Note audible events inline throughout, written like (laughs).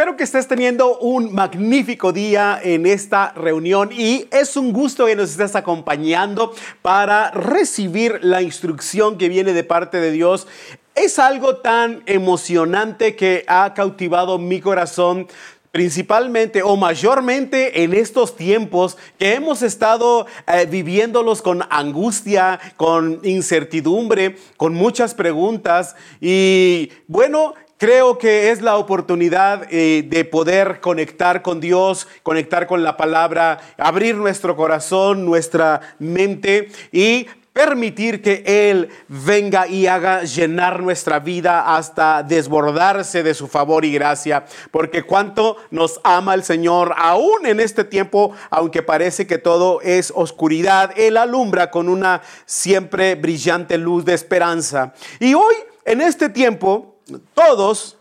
espero que estés teniendo un magnífico día en esta reunión y es un gusto que nos estés acompañando para recibir la instrucción que viene de parte de Dios. Es algo tan emocionante que ha cautivado mi corazón principalmente o mayormente en estos tiempos que hemos estado eh, viviéndolos con angustia, con incertidumbre, con muchas preguntas y bueno, Creo que es la oportunidad eh, de poder conectar con Dios, conectar con la palabra, abrir nuestro corazón, nuestra mente y permitir que Él venga y haga llenar nuestra vida hasta desbordarse de su favor y gracia, porque cuánto nos ama el Señor, aún en este tiempo, aunque parece que todo es oscuridad, Él alumbra con una siempre brillante luz de esperanza. Y hoy, en este tiempo, todos,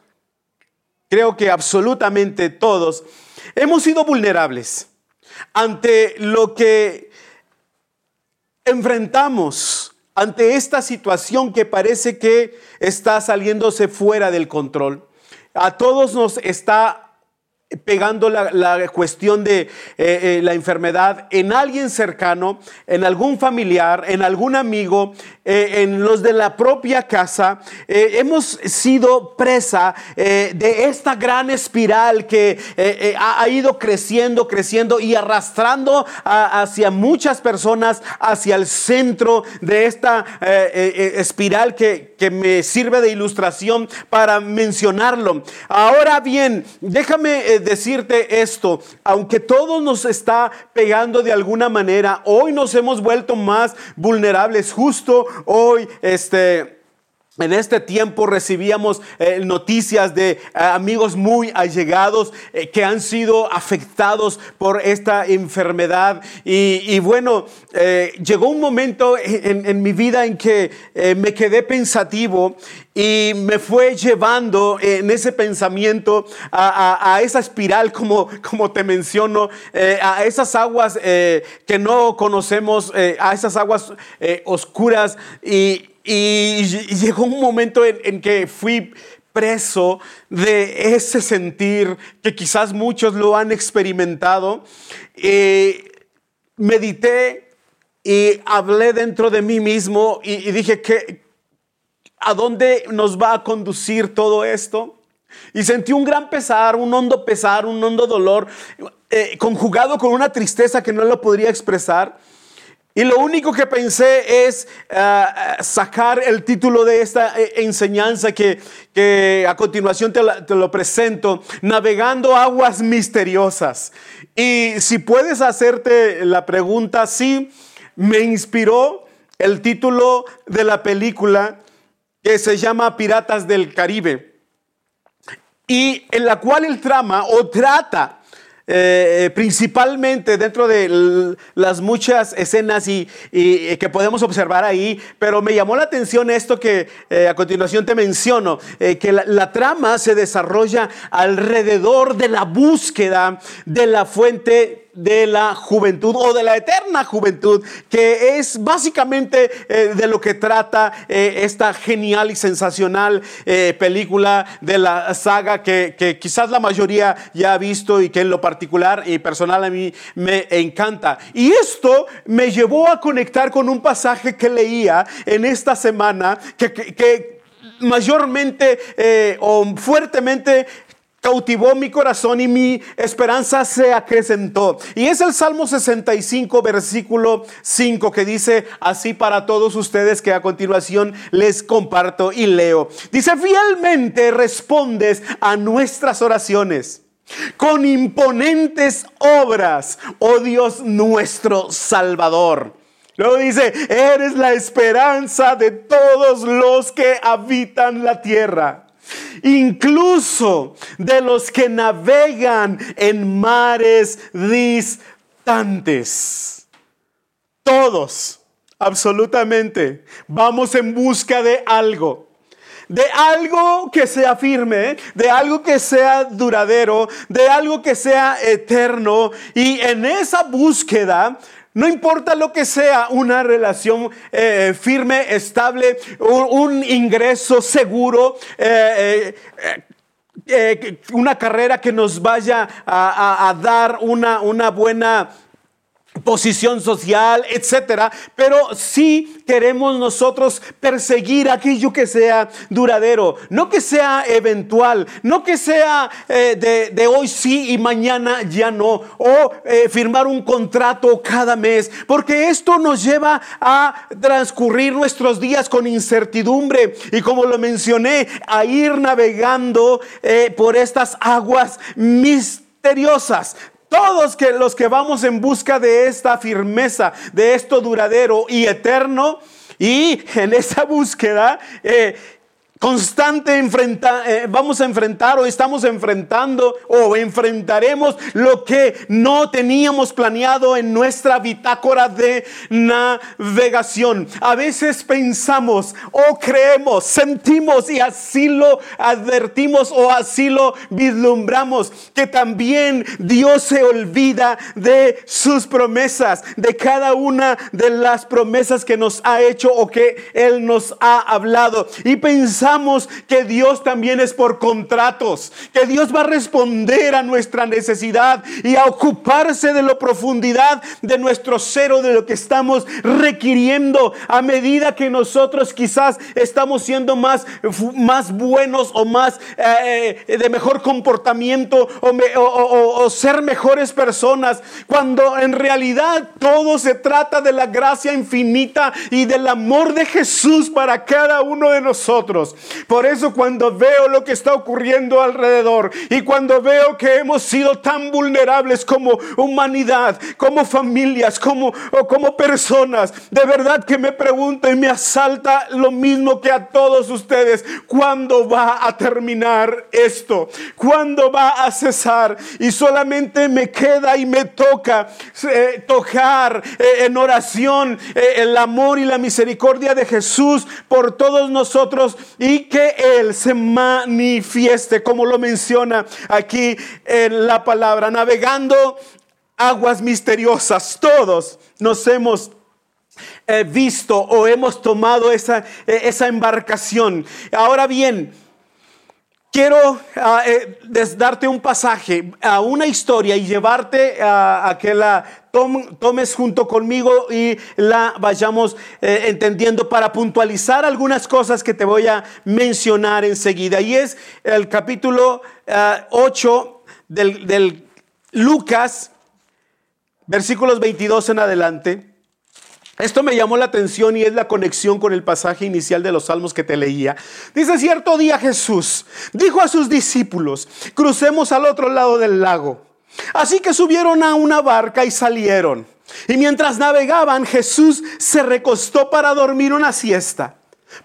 creo que absolutamente todos, hemos sido vulnerables ante lo que enfrentamos, ante esta situación que parece que está saliéndose fuera del control. A todos nos está pegando la, cuestión de eh, eh, la enfermedad en alguien cercano, en algún familiar, en algún amigo, eh, en los de la propia casa. hemos sido presa de esta gran espiral que ha, ido creciendo, creciendo y arrastrando hacia muchas personas hacia el centro de esta espiral que, que me sirve de ilustración para mencionarlo. Ahora bien, déjame decirte esto, aunque todo nos está pegando de alguna manera, hoy nos hemos vuelto más vulnerables, justo hoy, este... En este tiempo recibíamos eh, noticias de eh, amigos muy allegados eh, que han sido afectados por esta enfermedad. Y, bueno, llegó un momento en, mi vida en que me quedé pensativo y me fue llevando en ese pensamiento a, esa espiral, como, como te menciono, a esas aguas que no conocemos, a esas aguas oscuras. Y, llegó un momento en, que fui preso de ese sentir que quizás muchos lo han experimentado. medité y hablé dentro de mí mismo y, y dije que ¿A dónde nos va a conducir todo esto? Y sentí un gran pesar, un hondo pesar, un hondo dolor, eh, conjugado con una tristeza que no lo podría expresar. Y lo único que pensé es eh, sacar el título de esta eh, enseñanza que, a continuación te, te, lo presento, Navegando aguas misteriosas. Y si puedes hacerte la pregunta, sí, me inspiró el título de la película que se llama Piratas del Caribe y en la cual el trama o trata eh, principalmente dentro de las muchas escenas y, que podemos observar ahí, pero me llamó la atención esto que eh, a continuación te menciono, eh, que la, trama se desarrolla alrededor de la búsqueda de la fuente de la juventud o de la eterna juventud, que es básicamente eh, de lo que trata eh, esta genial y sensacional eh, película de la saga que, quizás la mayoría ya ha visto y que en lo particular y personal a mí me encanta. Y esto me llevó a conectar con un pasaje que leía en esta semana que, que mayormente o fuertemente cautivó mi corazón y mi esperanza se acrecentó. Y es el Salmo 65, versículo 5, que dice así para todos ustedes que a continuación les comparto y leo. Dice, fielmente respondes a nuestras oraciones con imponentes obras, oh Dios nuestro Salvador. Luego dice, eres la esperanza de todos los que habitan la tierra incluso de los que navegan en mares distantes. Todos, absolutamente, vamos en busca de algo de algo que sea firme, de algo que sea duradero, de algo que sea eterno. Y en esa búsqueda no importa lo que sea, una relación eh, firme, estable, un, ingreso seguro, eh, eh, una carrera que nos vaya a, dar una, una buena posición social, etcétera, pero sí queremos nosotros perseguir aquello que sea duradero, no que sea eventual, no que sea eh, de, hoy sí y mañana ya no, o eh, firmar un contrato cada mes, porque esto nos lleva a transcurrir nuestros días con incertidumbre y como lo mencioné, a ir navegando eh, por estas aguas misteriosas. Todos que, los que vamos en busca de esta firmeza, de esto duradero y eterno, y en esa búsqueda eh, constante enfrenta, eh, vamos a enfrentar o estamos enfrentando o enfrentaremos lo que no teníamos planeado en nuestra bitácora de navegación. A veces pensamos o creemos, sentimos y así lo advertimos o así lo vislumbramos que también Dios se olvida de sus promesas, de cada una de las promesas que nos ha hecho o que Él nos ha hablado. Y pensamos que Dios también es por contratos, que Dios va a responder a nuestra necesidad y a ocuparse de la profundidad de nuestro ser o de lo que estamos requiriendo a medida que nosotros quizás estamos siendo más, más buenos o más eh, de mejor comportamiento o, o ser mejores personas, cuando en realidad todo se trata de la gracia infinita y del amor de Jesús para cada uno de nosotros. Por eso cuando veo lo que está ocurriendo alrededor y cuando veo que hemos sido tan vulnerables como humanidad, como familias, como, o como personas, de verdad que me pregunto y me asalta lo mismo que a todos ustedes, ¿cuándo va a terminar esto? ¿Cuándo va a cesar? Y solamente me queda y me toca eh, tocar eh, en oración eh, el amor y la misericordia de Jesús por todos nosotros y que Él se manifieste, como lo menciona aquí en la palabra, navegando aguas misteriosas. Todos nos hemos eh, visto o hemos tomado esa, eh, esa embarcación. Ahora bien, Quiero ah, eh, darte un pasaje, a una historia y llevarte a, que la tomes junto conmigo y la vayamos eh, entendiendo para puntualizar algunas cosas que te voy a mencionar enseguida. Y es el capítulo 8 ah, del, del Lucas, versículos 22 en adelante. Esto me llamó la atención y es la conexión con el pasaje inicial de los salmos que te leía. Dice, cierto día Jesús dijo a sus discípulos, crucemos al otro lado del lago. Así que subieron a una barca y salieron. Y mientras navegaban, Jesús se recostó para dormir una siesta.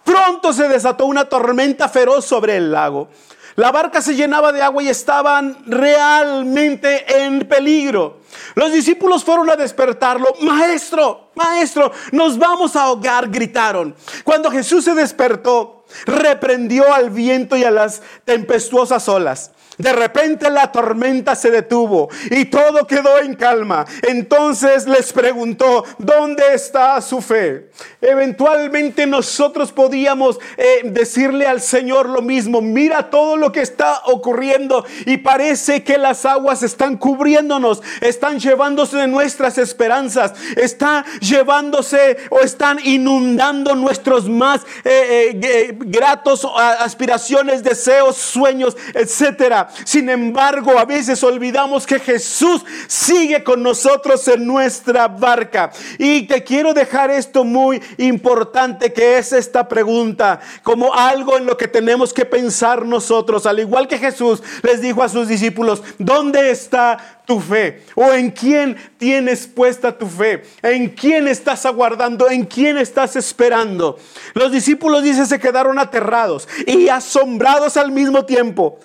Pronto se desató una tormenta feroz sobre el lago. La barca se llenaba de agua y estaban realmente en peligro. Los discípulos fueron a despertarlo. Maestro, maestro, nos vamos a ahogar, gritaron. Cuando Jesús se despertó, reprendió al viento y a las tempestuosas olas de repente la tormenta se detuvo y todo quedó en calma. Entonces les preguntó, ¿dónde está su fe? Eventualmente nosotros podíamos eh, decirle al Señor lo mismo. Mira todo lo que está ocurriendo y parece que las aguas están cubriéndonos, están llevándose de nuestras esperanzas, están llevándose o están inundando nuestros más eh, eh, gratos aspiraciones, deseos, sueños, etcétera. Sin embargo, a veces olvidamos que Jesús sigue con nosotros en nuestra barca. Y te quiero dejar esto muy importante, que es esta pregunta, como algo en lo que tenemos que pensar nosotros. Al igual que Jesús les dijo a sus discípulos, ¿dónde está tu fe? ¿O en quién tienes puesta tu fe? ¿En quién estás aguardando? ¿En quién estás esperando? Los discípulos, dice, se quedaron aterrados y asombrados al mismo tiempo.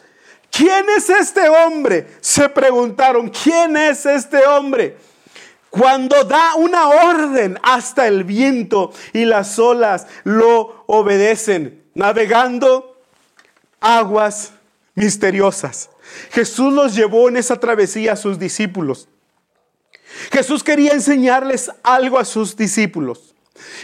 ¿Quién es este hombre? Se preguntaron, ¿quién es este hombre? Cuando da una orden, hasta el viento y las olas lo obedecen, navegando aguas misteriosas. Jesús los llevó en esa travesía a sus discípulos. Jesús quería enseñarles algo a sus discípulos.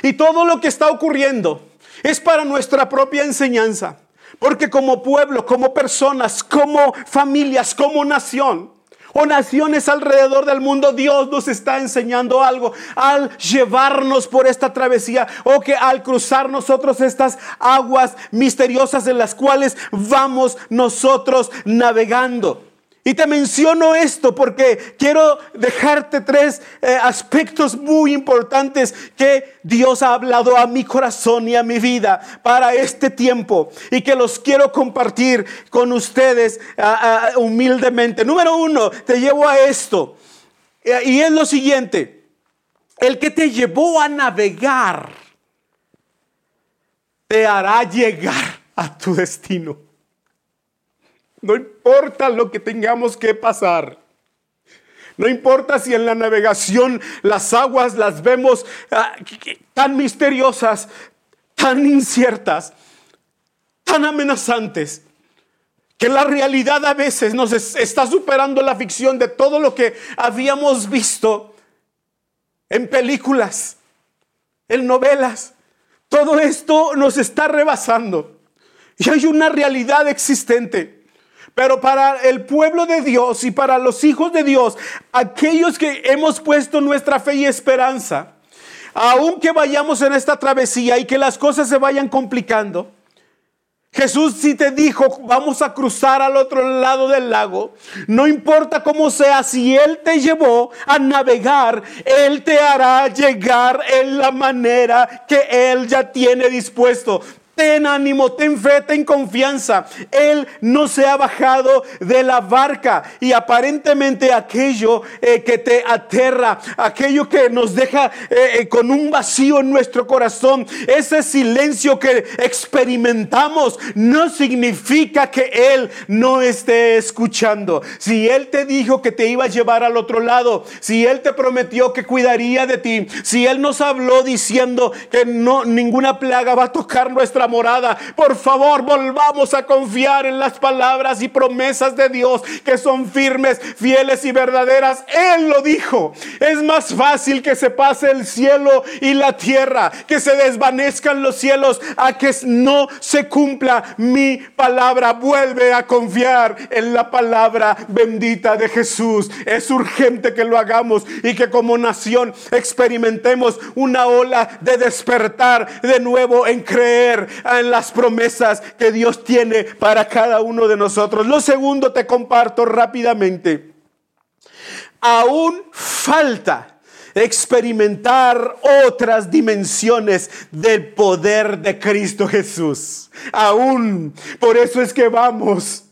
Y todo lo que está ocurriendo es para nuestra propia enseñanza. Porque como pueblo, como personas, como familias, como nación, o naciones alrededor del mundo, Dios nos está enseñando algo al llevarnos por esta travesía o que al cruzar nosotros estas aguas misteriosas en las cuales vamos nosotros navegando. Y te menciono esto porque quiero dejarte tres eh, aspectos muy importantes que Dios ha hablado a mi corazón y a mi vida para este tiempo y que los quiero compartir con ustedes humildemente. Número uno, te llevo a esto. Eh, y es lo siguiente, el que te llevó a navegar te hará llegar a tu destino. No importa lo que tengamos que pasar. No importa si en la navegación las aguas las vemos ah, tan misteriosas, tan inciertas, tan amenazantes, que la realidad a veces nos está superando la ficción de todo lo que habíamos visto en películas, en novelas. Todo esto nos está rebasando. Y hay una realidad existente pero para el pueblo de Dios y para los hijos de Dios, aquellos que hemos puesto nuestra fe y esperanza, aunque vayamos en esta travesía y que las cosas se vayan complicando, Jesús sí te dijo, vamos a cruzar al otro lado del lago. No importa cómo sea, si Él te llevó a navegar, Él te hará llegar en la manera que Él ya tiene dispuesto. Ten ánimo, ten fe, ten confianza. Él no se ha bajado de la barca y aparentemente aquello eh, que te aterra, aquello que nos deja eh, eh, con un vacío en nuestro corazón, ese silencio que experimentamos no significa que Él no esté escuchando. Si Él te dijo que te iba a llevar al otro lado, si Él te prometió que cuidaría de ti, si Él nos habló diciendo que no ninguna plaga va a tocar nuestra morada. Por favor, volvamos a confiar en las palabras y promesas de Dios que son firmes, fieles y verdaderas. Él lo dijo. Es más fácil que se pase el cielo y la tierra, que se desvanezcan los cielos, a que no se cumpla mi palabra. Vuelve a confiar en la palabra bendita de Jesús. Es urgente que lo hagamos y que como nación experimentemos una ola de despertar de nuevo en creer en las promesas que Dios tiene para cada uno de nosotros. Lo segundo te comparto rápidamente. Aún falta experimentar otras dimensiones del poder de Cristo Jesús. Aún. Por eso es que vamos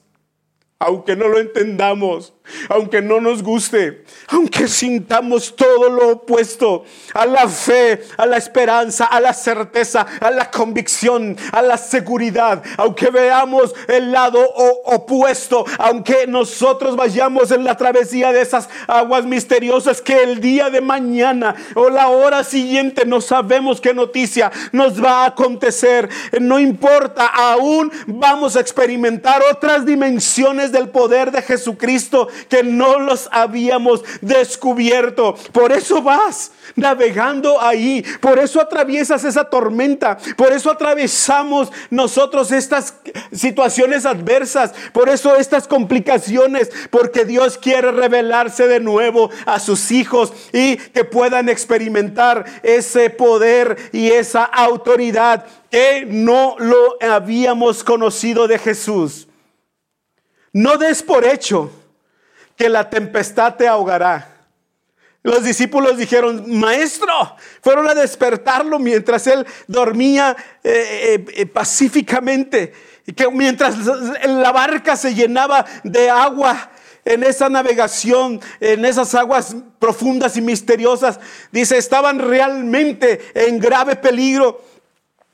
aunque no lo entendamos, aunque no nos guste, aunque sintamos todo lo opuesto a la fe, a la esperanza, a la certeza, a la convicción, a la seguridad, aunque veamos el lado opuesto, aunque nosotros vayamos en la travesía de esas aguas misteriosas que el día de mañana o la hora siguiente no sabemos qué noticia nos va a acontecer, no importa, aún vamos a experimentar otras dimensiones del poder de Jesucristo que no los habíamos descubierto. Por eso vas navegando ahí, por eso atraviesas esa tormenta, por eso atravesamos nosotros estas situaciones adversas, por eso estas complicaciones, porque Dios quiere revelarse de nuevo a sus hijos y que puedan experimentar ese poder y esa autoridad que no lo habíamos conocido de Jesús. No des por hecho que la tempestad te ahogará. Los discípulos dijeron, maestro, fueron a despertarlo mientras él dormía eh, eh, eh, pacíficamente, y que mientras la barca se llenaba de agua en esa navegación, en esas aguas profundas y misteriosas, dice, estaban realmente en grave peligro.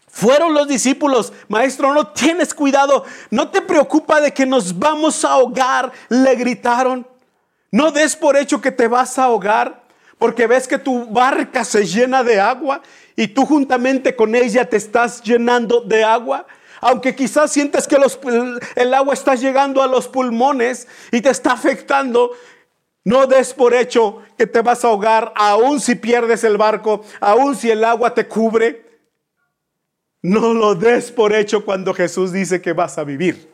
Fueron los discípulos, maestro, no tienes cuidado, no te preocupa de que nos vamos a ahogar, le gritaron. No des por hecho que te vas a ahogar, porque ves que tu barca se llena de agua y tú juntamente con ella te estás llenando de agua. Aunque quizás sientes que el agua está llegando a los pulmones y te está afectando, no des por hecho que te vas a ahogar, aun si pierdes el barco, aun si el agua te cubre. No lo des por hecho cuando Jesús dice que vas a vivir,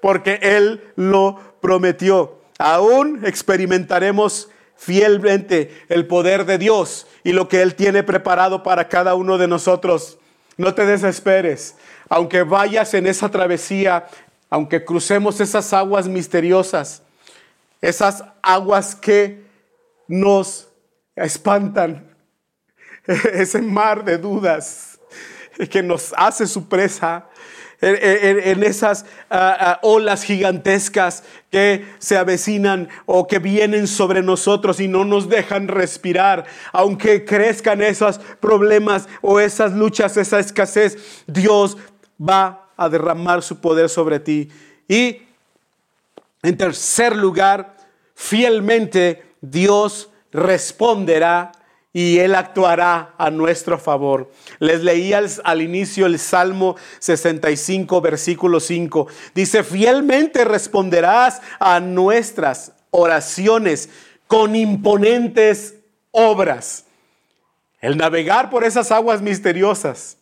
porque Él lo prometió. Aún experimentaremos fielmente el poder de Dios y lo que Él tiene preparado para cada uno de nosotros. No te desesperes, aunque vayas en esa travesía, aunque crucemos esas aguas misteriosas, esas aguas que nos espantan, (laughs) ese mar de dudas (laughs) que nos hace su presa, en, esas ah, ah, olas gigantescas que se avecinan o que vienen sobre nosotros y no nos dejan respirar, aunque crezcan esos problemas o esas luchas, esa escasez, Dios va a derramar su poder sobre ti. Y en tercer lugar, fielmente Dios responderá y Él actuará a nuestro favor. Les leí al, inicio el Salmo 65, versículo 5. Dice, fielmente responderás a nuestras oraciones con imponentes obras. El navegar por esas aguas misteriosas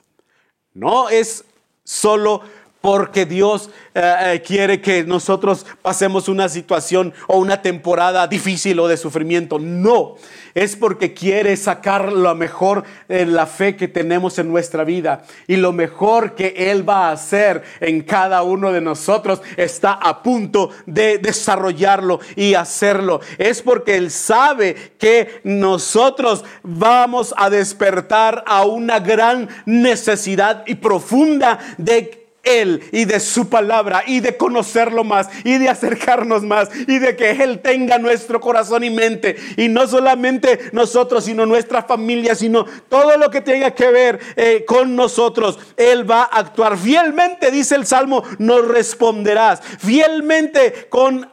no es solo porque Dios eh, eh, quiere que nosotros pasemos una situación o una temporada difícil o de sufrimiento. No, es porque quiere sacar lo mejor de la fe que tenemos en nuestra vida. Y lo mejor que Él va a hacer en cada uno de nosotros está a punto de desarrollarlo y hacerlo. Es porque Él sabe que nosotros vamos a despertar a una gran necesidad y profunda de él y de su palabra y de conocerlo más y de acercarnos más y de que Él tenga nuestro corazón y mente. Y no solamente nosotros, sino nuestra familia, sino todo lo que tenga que ver eh, con nosotros. Él va a actuar fielmente, dice el Salmo, nos responderás. Fielmente con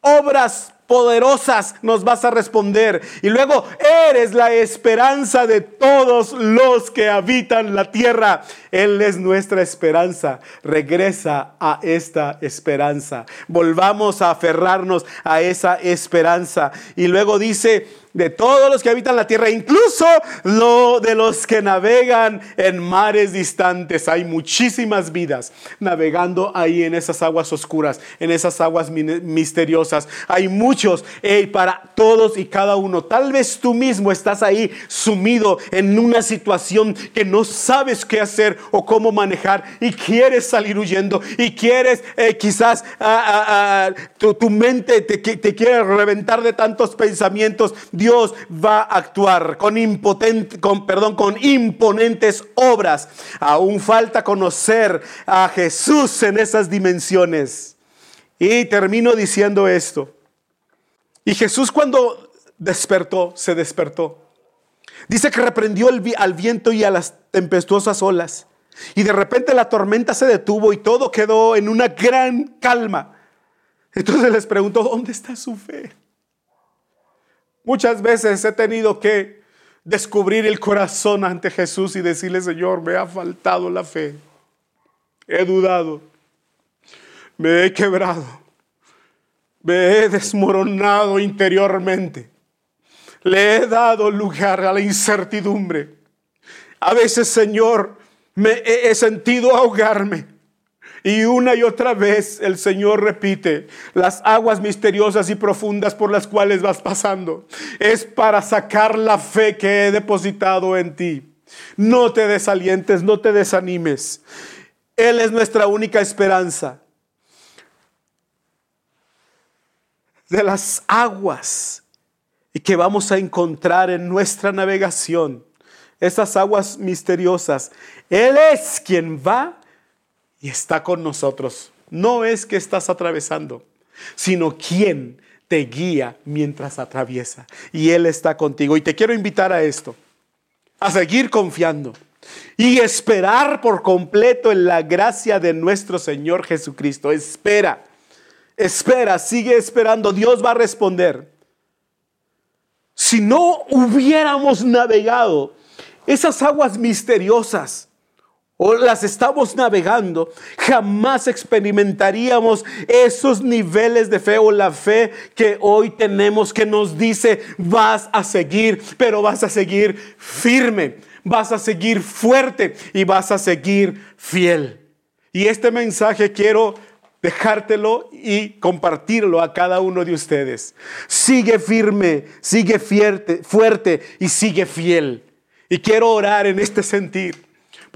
obras poderosas nos vas a responder. Y luego, eres la esperanza de todos los que habitan la tierra. Él es nuestra esperanza. Regresa a esta esperanza. Volvamos a aferrarnos a esa esperanza. Y luego dice, de todos los que habitan la tierra, incluso lo de los que navegan en mares distantes. Hay muchísimas vidas navegando ahí en esas aguas oscuras, en esas aguas misteriosas. Hay muchos eh, para todos y cada uno. Tal vez tú mismo estás ahí sumido en una situación que no sabes qué hacer o cómo manejar y quieres salir huyendo y quieres eh, quizás ah, ah, ah, tu, mente te, te quiere reventar de tantos pensamientos. Va a actuar con, con, perdón, con imponentes obras. Aún falta conocer a Jesús en esas dimensiones. Y termino diciendo esto. Y Jesús cuando despertó, se despertó. Dice que reprendió al viento y a las tempestuosas olas. Y de repente la tormenta se detuvo y todo quedó en una gran calma. Entonces les preguntó, ¿dónde está su fe? Muchas veces he tenido que descubrir el corazón ante Jesús y decirle, Señor, me ha faltado la fe. He dudado. Me he quebrado. Me he desmoronado interiormente. Le he dado lugar a la incertidumbre. A veces, Señor, me he sentido ahogarme. Y una y otra vez el Señor repite, las aguas misteriosas y profundas por las cuales vas pasando es para sacar la fe que he depositado en ti. No te desalientes, no te desanimes. Él es nuestra única esperanza. De las aguas y que vamos a encontrar en nuestra navegación, esas aguas misteriosas, Él es quien va y está con nosotros. No es que estás atravesando, sino quien te guía mientras atraviesa. Y Él está contigo. Y te quiero invitar a esto, a seguir confiando y esperar por completo en la gracia de nuestro Señor Jesucristo. Espera, espera, sigue esperando. Dios va a responder. Si no hubiéramos navegado esas aguas misteriosas, o las estamos navegando, jamás experimentaríamos esos niveles de fe o la fe que hoy tenemos que nos dice vas a seguir, pero vas a seguir firme, vas a seguir fuerte y vas a seguir fiel. Y este mensaje quiero dejártelo y compartirlo a cada uno de ustedes. Sigue firme, sigue fuerte, fuerte y sigue fiel. Y quiero orar en este sentir,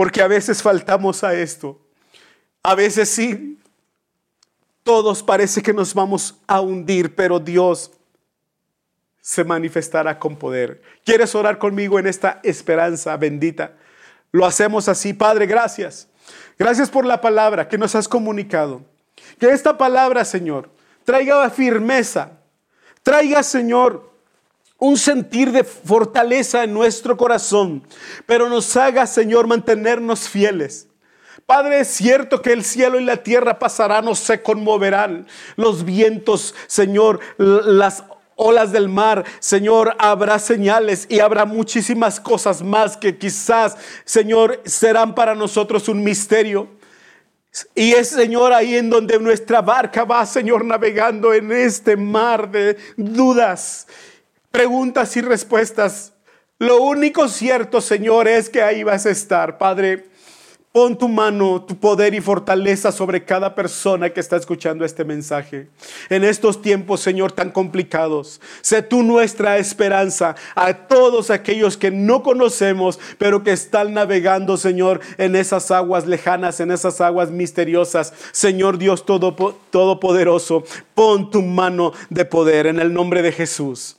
porque a veces faltamos a esto. A veces sí, todos parece que nos vamos a hundir, pero Dios se manifestará con poder. ¿Quieres orar conmigo en esta esperanza bendita? Lo hacemos así, Padre, gracias. Gracias por la palabra que nos has comunicado. Que esta palabra, Señor, traiga firmeza, traiga, Señor, un sentir de fortaleza en nuestro corazón, pero nos haga, Señor, mantenernos fieles. Padre, es cierto que el cielo y la tierra pasarán o se conmoverán. Los vientos, Señor, las olas del mar, Señor, habrá señales y habrá muchísimas cosas más que quizás, Señor, serán para nosotros un misterio. Y es, Señor, ahí en donde nuestra barca va, Señor, navegando en este mar de dudas, preguntas y respuestas. Lo único cierto, Señor, es que ahí vas a estar, Padre. Pon tu mano, tu poder y fortaleza sobre cada persona que está escuchando este mensaje. En estos tiempos, Señor, tan complicados, sé tú nuestra esperanza a todos aquellos que no conocemos, pero que están navegando, Señor, en esas aguas lejanas, en esas aguas misteriosas. Señor Dios Todopoderoso, pon tu mano de poder en el nombre de Jesús.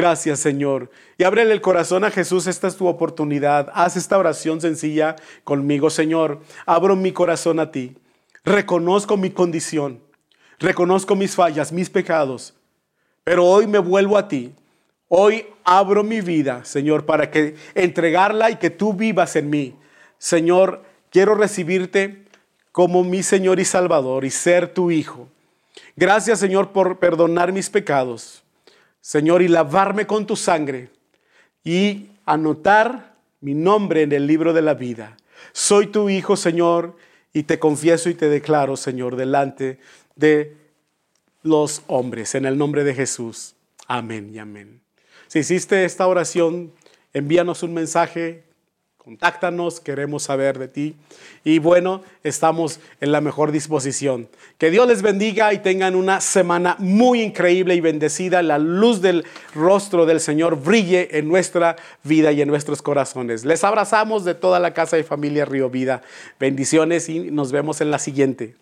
Gracias, Señor. Y ábrele el corazón a Jesús, esta es tu oportunidad. Haz esta oración sencilla conmigo, Señor. Abro mi corazón a ti. Reconozco mi condición. Reconozco mis fallas, mis pecados. Pero hoy me vuelvo a ti. Hoy abro mi vida, Señor, para que entregarla y que tú vivas en mí. Señor, quiero recibirte como mi Señor y Salvador y ser tu Hijo. Gracias, Señor, por perdonar mis pecados. Señor, y lavarme con tu sangre y anotar mi nombre en el libro de la vida. Soy tu hijo, Señor, y te confieso y te declaro, Señor, delante de los hombres, en el nombre de Jesús. Amén y amén. Si hiciste esta oración, envíanos un mensaje Contáctanos, queremos saber de ti. Y bueno, estamos en la mejor disposición. Que Dios les bendiga y tengan una semana muy increíble y bendecida. La luz del rostro del Señor brille en nuestra vida y en nuestros corazones. Les abrazamos de toda la casa y familia Río Vida. Bendiciones y nos vemos en la siguiente.